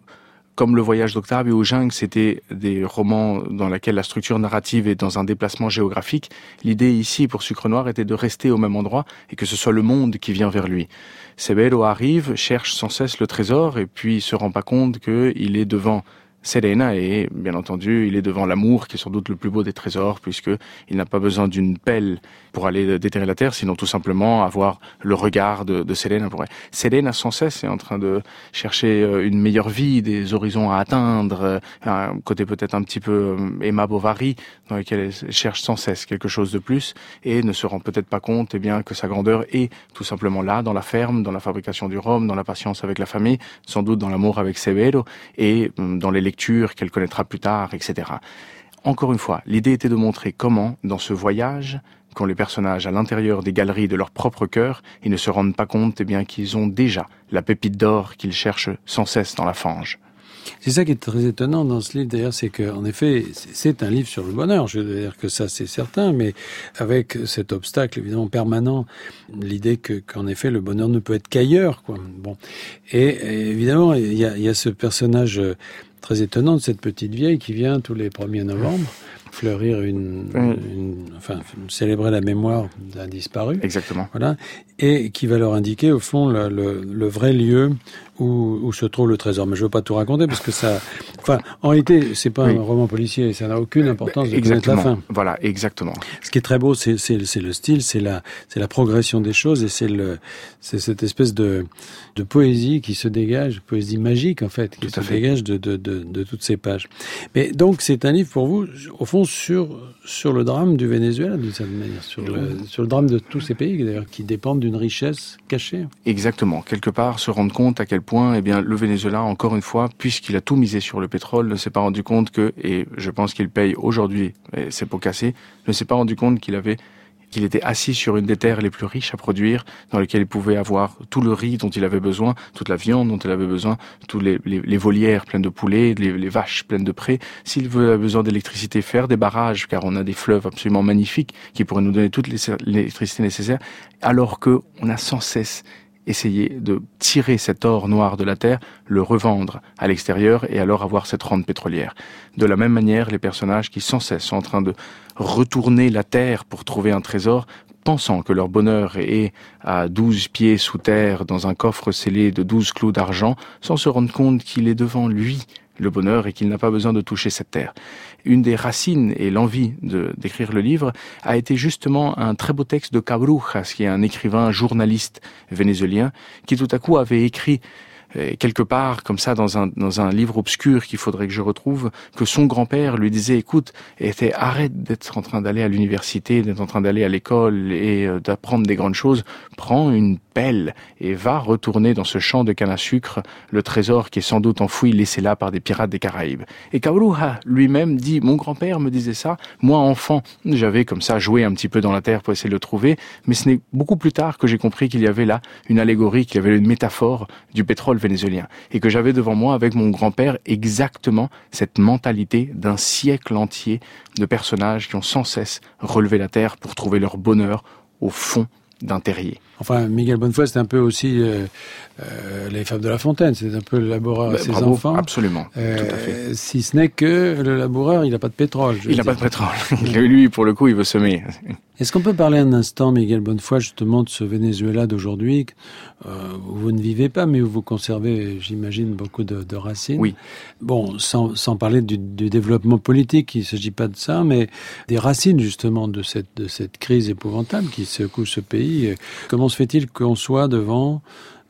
comme le voyage d'Octavio ou Jungle, c'était des romans dans lesquels la structure narrative est dans un déplacement géographique. L'idée ici, pour Sucre Noir, était de rester au même endroit et que ce soit le monde qui vient vers lui. Severo arrive, cherche sans cesse le trésor et puis se rend pas compte qu'il est devant Serena et bien entendu il est devant l'amour qui est sans doute le plus beau des trésors puisque il n'a pas besoin d'une pelle pour aller déterrer la terre sinon tout simplement avoir le regard de, de elle. Serena sans cesse est en train de chercher une meilleure vie, des horizons à atteindre, un côté peut-être un petit peu Emma Bovary dans lequel elle cherche sans cesse quelque chose de plus et ne se rend peut-être pas compte eh bien que sa grandeur est tout simplement là dans la ferme, dans la fabrication du rhum, dans la patience avec la famille, sans doute dans l'amour avec Severo et dans les qu'elle connaîtra plus tard, etc. Encore une fois, l'idée était de montrer comment, dans ce voyage, quand les personnages à l'intérieur des galeries de leur propre cœur, ils ne se rendent pas compte eh bien qu'ils ont déjà la pépite d'or qu'ils cherchent sans cesse dans la fange. C'est ça qui est très étonnant dans ce livre, d'ailleurs, c'est qu'en effet, c'est un livre sur le bonheur. Je veux dire que ça, c'est certain, mais avec cet obstacle évidemment permanent, l'idée que qu'en effet, le bonheur ne peut être qu'ailleurs, quoi. Bon, et, évidemment, il y a, y a ce personnage très étonnante, cette petite vieille qui vient tous les 1er novembre fleurir une, une, enfin célébrer la mémoire d'un disparu. Exactement. Voilà, et qui va leur indiquer au fond le, le, le vrai lieu où, où, se trouve le trésor. Mais je veux pas tout raconter parce que ça, enfin, en réalité, c'est pas oui. un roman policier, ça n'a aucune importance de exactement. la fin. Voilà, exactement. Ce qui est très beau, c'est le style, c'est la, c'est la progression des choses et c'est le, c'est cette espèce de, de poésie qui se dégage, poésie magique en fait, qui Tout se fait. dégage de, de, de, de toutes ces pages. Mais donc, c'est un livre pour vous, au fond, sur sur le drame du Venezuela d'une certaine manière, sur le, sur le drame de tous ces pays d'ailleurs qui dépendent d'une richesse cachée. Exactement. Quelque part, se rendre compte à quel point, eh bien, le Venezuela, encore une fois, puisqu'il a tout misé sur le pétrole, ne s'est pas rendu compte que, et je pense qu'il paye aujourd'hui ses pots cassés, ne s'est pas rendu compte qu'il avait qu'il était assis sur une des terres les plus riches à produire, dans lesquelles il pouvait avoir tout le riz dont il avait besoin, toute la viande dont il avait besoin, toutes les, les, volières pleines de poulets, les, les, vaches pleines de prés. S'il avait besoin d'électricité, faire des barrages, car on a des fleuves absolument magnifiques qui pourraient nous donner toute l'électricité nécessaire, alors que on a sans cesse essayer de tirer cet or noir de la terre, le revendre à l'extérieur et alors avoir cette rente pétrolière. De la même manière, les personnages qui sans cesse sont en train de retourner la terre pour trouver un trésor, pensant que leur bonheur est à douze pieds sous terre dans un coffre scellé de douze clous d'argent, sans se rendre compte qu'il est devant lui le bonheur et qu'il n'a pas besoin de toucher cette terre. Une des racines et l'envie d'écrire le livre a été justement un très beau texte de Cabrujas, qui est un écrivain journaliste vénézuélien, qui tout à coup avait écrit quelque part, comme ça, dans un, dans un livre obscur qu'il faudrait que je retrouve, que son grand-père lui disait, écoute, était, arrête d'être en train d'aller à l'université, d'être en train d'aller à l'école et euh, d'apprendre des grandes choses, prends une et va retourner dans ce champ de canne à sucre le trésor qui est sans doute enfoui, laissé là par des pirates des Caraïbes. Et Cabruja lui-même dit, mon grand-père me disait ça, moi enfant, j'avais comme ça joué un petit peu dans la terre pour essayer de le trouver, mais ce n'est beaucoup plus tard que j'ai compris qu'il y avait là une allégorie, qu'il y avait une métaphore du pétrole vénézuélien et que j'avais devant moi avec mon grand-père exactement cette mentalité d'un siècle entier de personnages qui ont sans cesse relevé la terre pour trouver leur bonheur au fond d'un terrier. Enfin, Miguel Bonnefoy, c'est un peu aussi euh, euh, les femmes de la fontaine, c'est un peu le laboureur bah, à ses bravo, enfants. Absolument, euh, tout à fait. Si ce n'est que le laboureur, il n'a pas de pétrole. Il n'a pas de pétrole. Lui, pour le coup, il veut semer. Est-ce qu'on peut parler un instant, Miguel Bonnefoy, justement de ce Venezuela d'aujourd'hui, euh, où vous ne vivez pas, mais où vous conservez, j'imagine, beaucoup de, de, racines? Oui. Bon, sans, sans parler du, du, développement politique, il ne s'agit pas de ça, mais des racines, justement, de cette, de cette crise épouvantable qui secoue ce pays. Comment se fait-il qu'on soit devant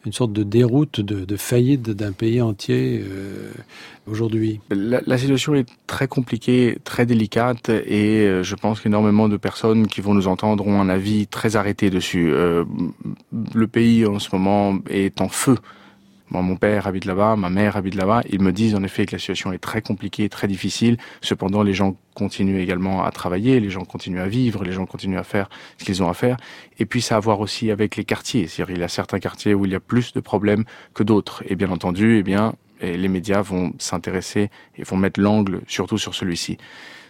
une sorte de déroute, de, faillite d'un pays entier euh, aujourd'hui? La, situation est très compliquée, très délicate, et euh, je pense qu'énormément de personnes qui vont nous entendre ont un avis très arrêté dessus. Euh, le pays en ce moment est en feu. Bon, mon père habite là-bas, ma mère habite là-bas. Ils me disent en effet que la situation est très compliquée, très difficile. Cependant, les gens continuent également à travailler, les gens continuent à vivre, les gens continuent à faire ce qu'ils ont à faire. Et puis, ça a à voir aussi avec les quartiers. C'est-à-dire, il y a certains quartiers où il y a plus de problèmes que d'autres. Et bien entendu, eh bien, les médias vont s'intéresser et vont mettre l'angle surtout sur celui-ci.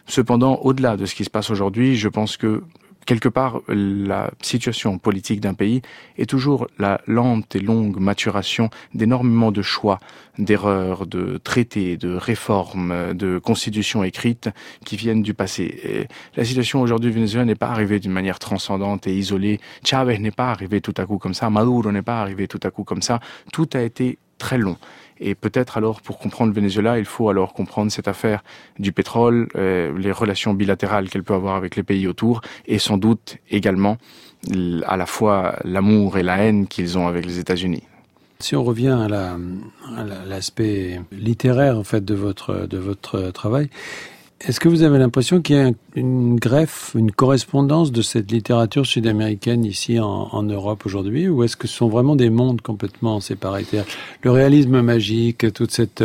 Cependant, au-delà de ce qui se passe aujourd'hui, je pense que quelque part, la situation politique d'un pays est toujours la lente et longue maturation d'énormément de choix, d'erreurs, de traités, de réformes, de constitutions écrites qui viennent du passé. La situation aujourd'hui Venezuela n'est pas arrivée d'une manière transcendante et isolée. Chavez n'est pas arrivé tout à coup comme ça. Maduro n'est pas arrivé tout à coup comme ça. Tout a été très long. Et peut-être alors, pour comprendre le Venezuela, il faut alors comprendre cette affaire du pétrole, euh, les relations bilatérales qu'elle peut avoir avec les pays autour, et sans doute également à la fois l'amour et la haine qu'ils ont avec les États-Unis. Si on revient à l'aspect la, littéraire en fait de votre de votre travail, est-ce que vous avez l'impression qu'il y a une greffe, une correspondance de cette littérature sud-américaine ici en, Europe aujourd'hui, ou est-ce que ce sont vraiment des mondes complètement séparés? Le réalisme magique, toute cette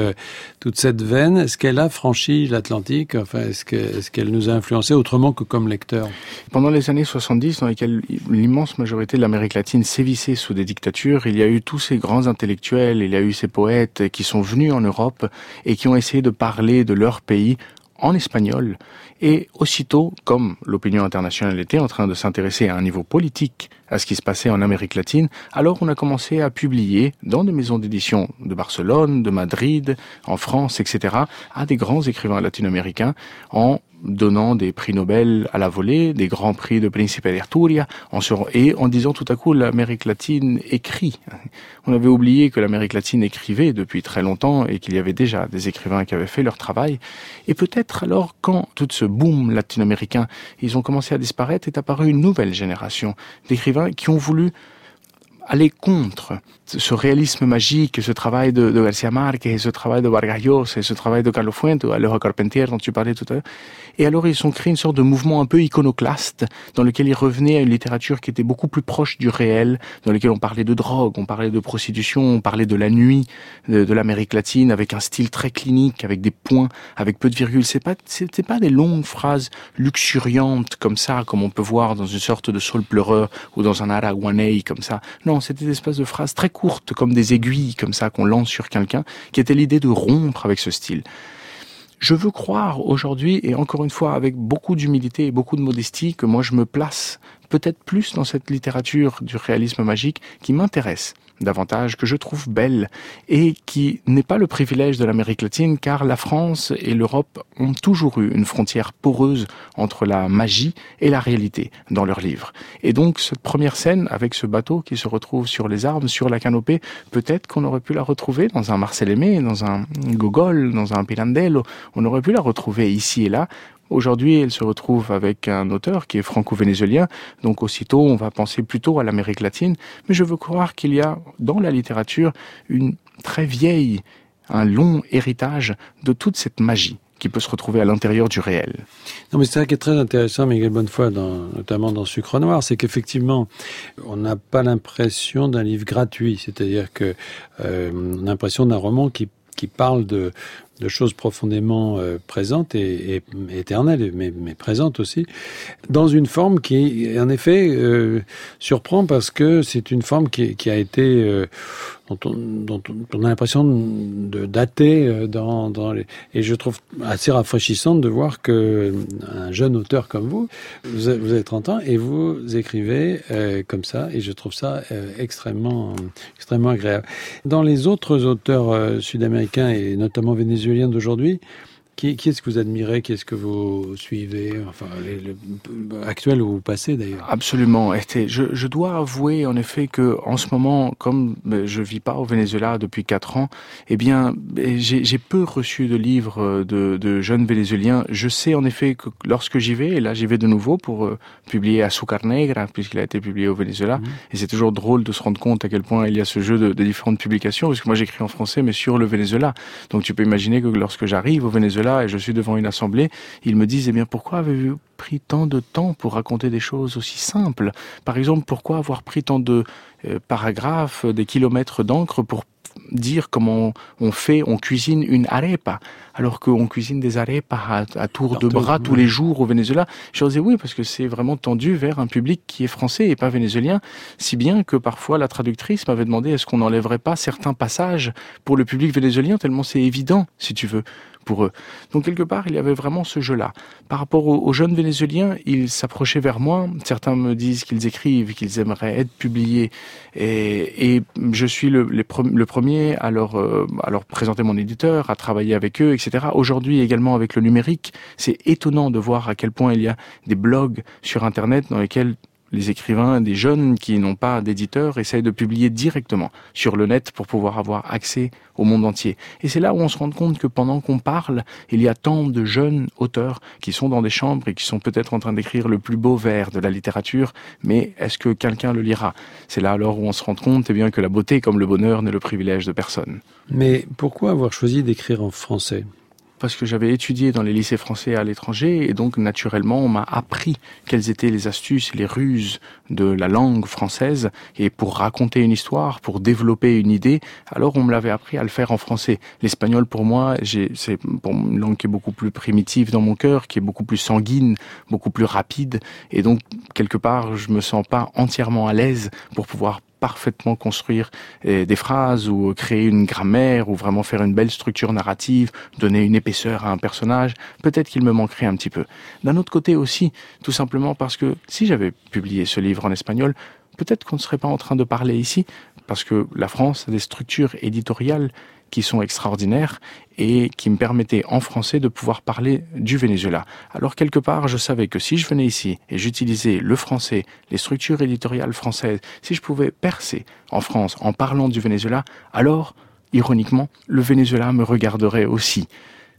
toute cette veine, est-ce qu'elle a franchi l'Atlantique? Enfin, est-ce que est-ce qu'elle nous a influencé autrement que comme lecteur? Pendant les années 70, dans lesquelles l'immense majorité de l'Amérique latine sévissait sous des dictatures, il y a eu tous ces grands intellectuels, il y a eu ces poètes qui sont venus en Europe et qui ont essayé de parler de leur pays en espagnol. Et aussitôt, comme l'opinion internationale était en train de s'intéresser à un niveau politique à ce qui se passait en Amérique latine, alors on a commencé à publier dans des maisons d'édition de Barcelone, de Madrid, en France, etc., à des grands écrivains latino-américains en donnant des prix Nobel à la volée, des grands prix de Principe d'Arturia, et en disant tout à coup l'Amérique latine écrit. On avait oublié que l'Amérique latine écrivait depuis très longtemps et qu'il y avait déjà des écrivains qui avaient fait leur travail. Et peut-être alors quand tout ce boom latino-américain, ils ont commencé à disparaître, est apparue une nouvelle génération d'écrivains qui ont voulu aller contre ce réalisme magique, ce travail de, de Garcia Marquez, ce travail de Vargas Llosa, ce travail de Carlos Fuente, Aloha Carpentier dont tu parlais tout à l'heure. Et alors ils ont créé une sorte de mouvement un peu iconoclaste dans lequel ils revenaient à une littérature qui était beaucoup plus proche du réel, dans lequel on parlait de drogue, on parlait de prostitution, on parlait de la nuit de, de l'Amérique latine avec un style très clinique, avec des points, avec peu de virgules. C'est pas, c'était pas des longues phrases luxuriantes comme ça, comme on peut voir dans une sorte de sol pleureur ou dans un araguanei comme ça. Non, c'était des de phrases très courtes, comme des aiguilles, comme ça, qu'on lance sur quelqu'un, qui était l'idée de rompre avec ce style. Je veux croire aujourd'hui, et encore une fois avec beaucoup d'humilité et beaucoup de modestie, que moi je me place peut-être plus dans cette littérature du réalisme magique qui m'intéresse davantage, que je trouve belle et qui n'est pas le privilège de l'Amérique latine car la France et l'Europe ont toujours eu une frontière poreuse entre la magie et la réalité dans leurs livres. Et donc cette première scène avec ce bateau qui se retrouve sur les arbres, sur la canopée, peut-être qu'on aurait pu la retrouver dans un Marcel Aimé, dans un Gogol, dans un Pirandello, on aurait pu la retrouver ici et là Aujourd'hui, elle se retrouve avec un auteur qui est franco-vénézuélien, donc aussitôt on va penser plutôt à l'Amérique latine, mais je veux croire qu'il y a dans la littérature une très vieille, un long héritage de toute cette magie qui peut se retrouver à l'intérieur du réel. Non, mais c'est ça qui est très intéressant, Miguel Bonnefoy, dans, notamment dans Sucre Noir, c'est qu'effectivement, on n'a pas l'impression d'un livre gratuit, c'est-à-dire que euh, a l'impression d'un roman qui qui parle de, de choses profondément euh, présentes et, éternelles, mais, présentes aussi, dans une forme qui, en effet, euh, surprend parce que c'est une forme qui, qui a été, euh, dont, on, a l'impression de dater euh, dans, les, et je trouve assez rafraîchissante de voir que un jeune auteur comme vous, vous avez, vous avez 30 ans et vous écrivez euh, comme ça, et je trouve ça euh, extrêmement, extrêmement agréable. Dans les autres auteurs sud-américains et notamment vénézuéliens d'aujourd'hui. Qui, qui est-ce que vous admirez Qui est-ce que vous suivez Enfin, les, les, actuel ou passé d'ailleurs? Absolument. Je, je dois avouer en effet que en ce moment, comme ben, je vis pas au Venezuela depuis quatre ans, eh bien, j'ai peu reçu de livres de, de, jeunes vénézuéliens. Je sais en effet que lorsque j'y vais, et là j'y vais de nouveau pour euh, publier Azúcar Negra, puisqu'il a été publié au Venezuela, mmh. et c'est toujours drôle de se rendre compte à quel point il y a ce jeu de, de différentes publications, parce que moi j'écris en français, mais sur le Venezuela. Donc tu peux imaginer que lorsque j'arrive au Venezuela, et je suis devant une assemblée, ils me disent, eh bien, pourquoi avez-vous pris tant de temps pour raconter des choses aussi simples? Par exemple, pourquoi avoir pris tant de euh, paragraphes, des kilomètres d'encre pour dire comment on fait, on cuisine une arepa, alors qu'on cuisine des arepas à, à tour de bras tous les jours au Venezuela. Je disais oui, parce que c'est vraiment tendu vers un public qui est français et pas vénézuélien, si bien que parfois la traductrice m'avait demandé est-ce qu'on n'enlèverait pas certains passages pour le public vénézuélien, tellement c'est évident, si tu veux eux. Donc quelque part, il y avait vraiment ce jeu-là. Par rapport aux, jeunes vénézuéliens, ils s'approchaient vers moi. Certains me disent qu'ils écrivent, qu'ils aimeraient être publiés, et, je suis le premier à leur, euh, à leur présenter mon éditeur, à travailler avec eux, etc. Aujourd'hui également avec le numérique, c'est étonnant de voir à quel point il y a des blogs sur Internet dans lesquels les écrivains, des jeunes qui n'ont pas d'éditeur, essayent de publier directement sur le net pour pouvoir avoir accès au monde entier. Et c'est là où on se rend compte que pendant qu'on parle, il y a tant de jeunes auteurs qui sont dans des chambres et qui sont peut-être en train d'écrire le plus beau vers de la littérature, mais est-ce que quelqu'un le lira? C'est là alors où on se rend compte eh bien, que la beauté comme le bonheur n'est le privilège de personne. Mais pourquoi avoir choisi d'écrire en français? Parce que j'avais étudié dans les lycées français à l'étranger et donc naturellement on m'a appris quelles étaient les astuces les ruses de la langue française et pour raconter une histoire, pour développer une idée, alors on me l'avait appris à le faire en français. L'espagnol pour moi, c'est une langue qui est beaucoup plus primitive dans mon cœur, qui est beaucoup plus sanguine, beaucoup plus rapide et donc quelque part je me sens pas entièrement à l'aise pour pouvoir parfaitement construire eh, des phrases ou créer une grammaire ou vraiment faire une belle structure narrative, donner une épaisseur à un personnage, peut-être qu'il me manquerait un petit peu. D'un autre côté aussi, tout simplement parce que si j'avais publié ce livre en espagnol, peut-être qu'on ne serait pas en train de parler ici, parce que la France a des structures éditoriales qui sont extraordinaires et qui me permettaient en français de pouvoir parler du Venezuela. Alors quelque part, je savais que si je venais ici et j'utilisais le français, les structures éditoriales françaises, si je pouvais percer en France en parlant du Venezuela, alors, ironiquement, le Venezuela me regarderait aussi.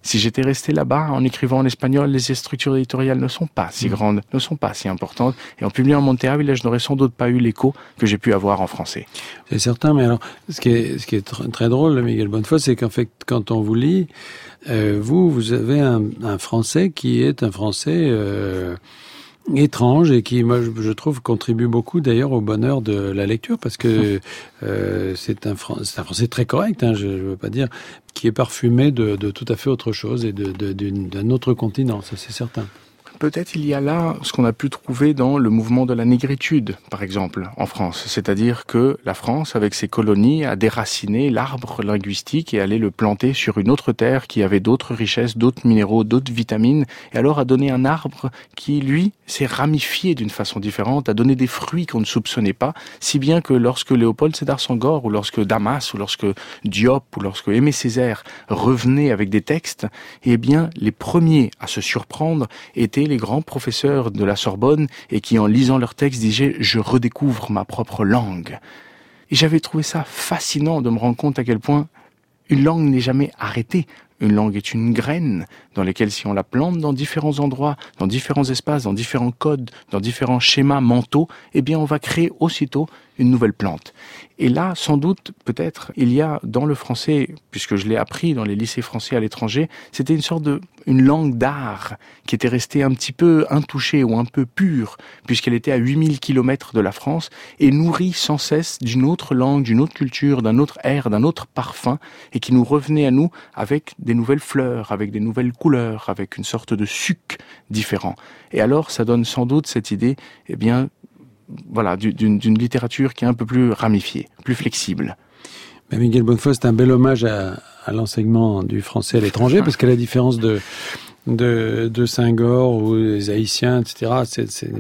Si j'étais resté là-bas en écrivant en espagnol, les structures éditoriales ne sont pas si mm. grandes, ne sont pas si importantes. Et en publiant en Monterrey, je n'aurais sans doute pas eu l'écho que j'ai pu avoir en français. C'est certain, mais alors, ce qui est, ce qui est très drôle, Miguel Bonnefoy, c'est qu'en fait, quand on vous lit, euh, vous, vous avez un, un, français qui est un français... Euh, étrange et qui, moi, je trouve, contribue beaucoup d'ailleurs au bonheur de la lecture parce que euh, c'est un, un, français très correct, hein, je ne veux pas dire, qui est parfumé de, de, tout à fait autre chose et d'un de, autre continent, ça c'est certain. Peut-être il y a là ce qu'on a pu trouver dans le mouvement de la négritude, par exemple, en France. C'est-à-dire que la France, avec ses colonies, a déraciné l'arbre linguistique et allait le planter sur une autre terre qui avait d'autres richesses, d'autres minéraux, d'autres vitamines, et alors a donné un arbre qui, lui, s'est ramifié d'une façon différente, a donné des fruits qu'on ne soupçonnait pas, si bien que lorsque Léopold Sédar Senghor, ou lorsque Damas, ou lorsque Diop, ou lorsque Aimé Césaire revenaient avec des textes, eh bien, les premiers à se surprendre étaient les grands professeurs de la Sorbonne et qui, en lisant leurs textes, disaient « je redécouvre ma propre langue ». Et j'avais trouvé ça fascinant de me rendre compte à quel point une langue n'est jamais arrêtée. Une langue est une graine dans laquelle si on la plante dans différents endroits, dans différents espaces, dans différents codes, dans différents schémas mentaux, eh bien on va créer aussitôt une nouvelle plante. Et là, sans doute, peut-être, il y a dans le français, puisque je l'ai appris dans les lycées français à l'étranger, c'était une sorte de, une langue d'art qui était restée un petit peu intouchée ou un peu pure, puisqu'elle était à 8000 kilomètres de la France et nourrie sans cesse d'une autre langue, d'une autre culture, d'un autre air, d'un autre parfum, et qui nous revenait à nous avec des nouvelles fleurs, avec des nouvelles couleurs, avec une sorte de suc différent. Et alors, ça donne sans doute cette idée, eh bien, voilà, d'une littérature qui est un peu plus ramifiée, plus flexible. Mais Miguel Bonnefoy, c'est un bel hommage à, à l'enseignement du français à l'étranger, parce qu'à la différence de, de, de Senghor ou des Haïtiens, etc., c'est,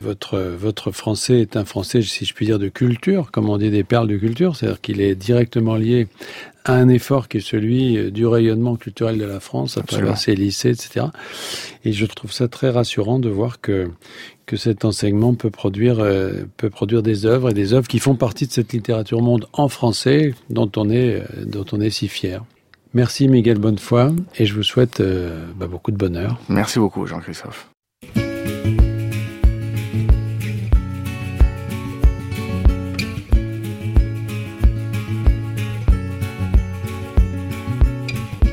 votre, votre français est un français, si je puis dire, de culture, comme on dit des perles de culture, c'est-à-dire qu'il est directement lié à un effort qui est celui du rayonnement culturel de la France à travers ses lycées, etc. Et je trouve ça très rassurant de voir que que cet enseignement peut produire, euh, peut produire des œuvres et des œuvres qui font partie de cette littérature monde en français dont on est, euh, dont on est si fier. Merci Miguel Bonnefoy et je vous souhaite euh, bah, beaucoup de bonheur. Merci beaucoup Jean-Christophe.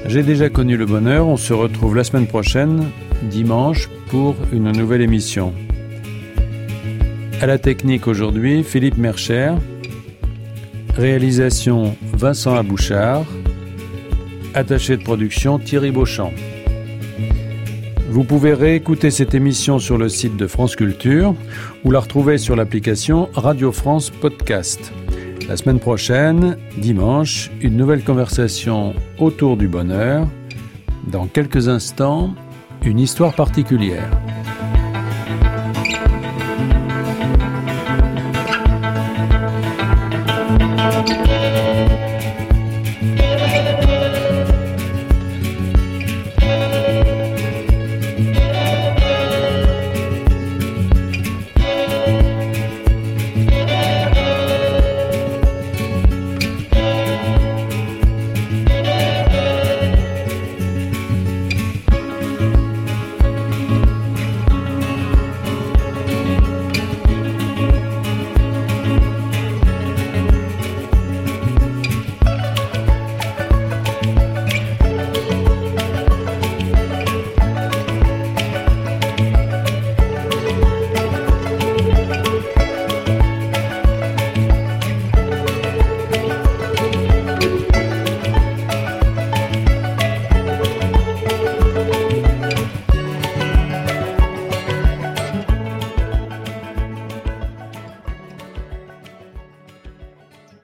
J'ai déjà connu le bonheur, on se retrouve la semaine prochaine, dimanche, pour une nouvelle émission. À la technique aujourd'hui, Philippe Mercher. Réalisation Vincent Abouchard. Attaché de production Thierry Beauchamp. Vous pouvez réécouter cette émission sur le site de France Culture ou la retrouver sur l'application Radio France Podcast. La semaine prochaine, dimanche, une nouvelle conversation autour du bonheur. Dans quelques instants, une histoire particulière.